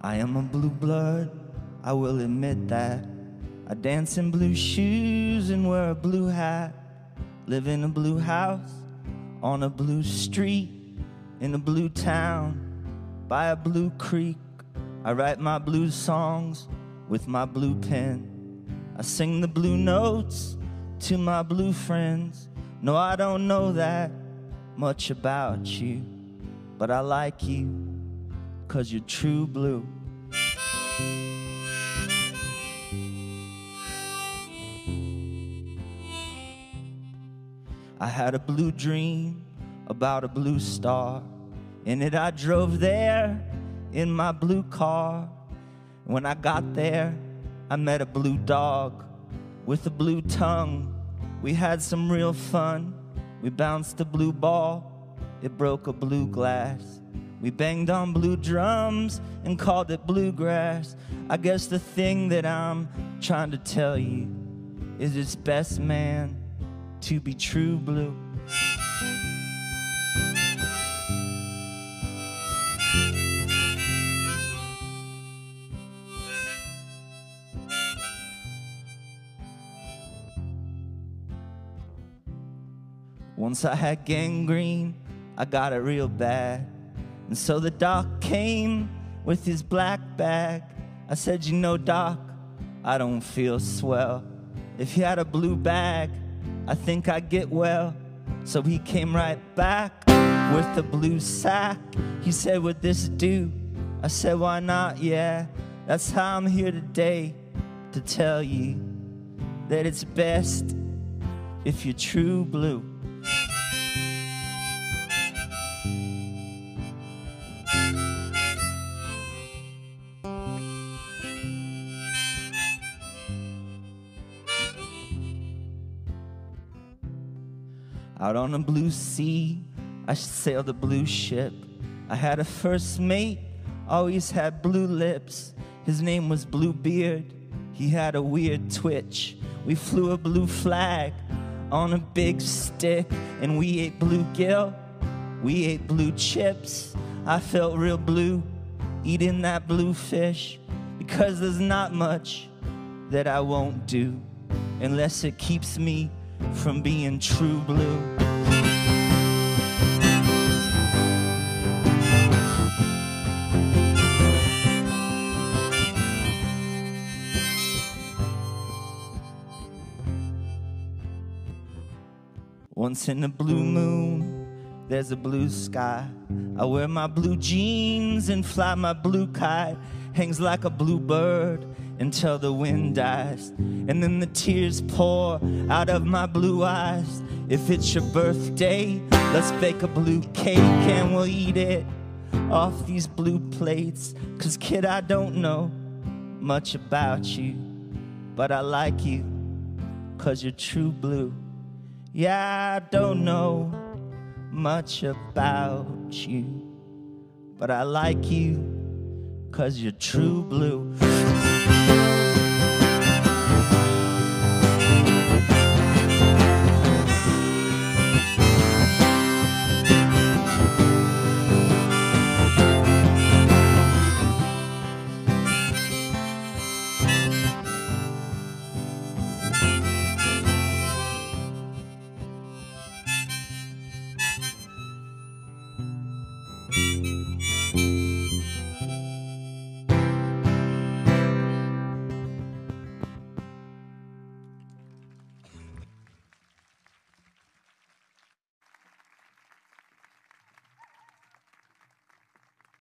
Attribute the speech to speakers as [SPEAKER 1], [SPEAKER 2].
[SPEAKER 1] I am a blue blood, I will admit that. I dance in blue shoes and wear a blue hat. Live in a blue house, on a blue street, in a blue town, by a blue creek. I write my blues songs with my blue pen. I sing the blue notes to my blue friends. No, I don't know that much about you, but I like you cause you're true blue. I had a blue dream about a blue star. In it, I drove there in my blue car. When I got there, I met a blue dog with a blue tongue. We had some real fun. We bounced a blue ball, it broke a blue glass. We banged on blue drums and called it bluegrass. I guess the thing that I'm trying to tell you is it's best, man, to be true blue. Once I had gangrene, I got it real bad. And so the doc came with his black bag. I said, You know, doc, I don't feel swell. If he had a blue bag, I think I'd get well. So he came right back with the blue sack. He said, Would this do? I said, Why not? Yeah, that's how I'm here today to tell you that it's best if you're true blue. Out on a blue sea, I sailed a blue ship. I had a first mate, always had blue lips. His name was Bluebeard. He had a weird twitch. We flew a blue flag on a big stick, and we ate bluegill. We ate blue chips. I felt real blue eating that blue fish because there's not much that I won't do unless it keeps me from being true blue. Once in a blue moon, there's a blue sky. I wear my blue jeans and fly my blue kite. Hangs like a blue bird until the wind dies. And then the tears pour out of my blue eyes. If it's your birthday, let's bake a blue cake and we'll eat it off these blue plates. Cause, kid, I don't know much about you, but I like you cause you're true blue. Yeah, I don't know much about you, but I like you cause you're true blue.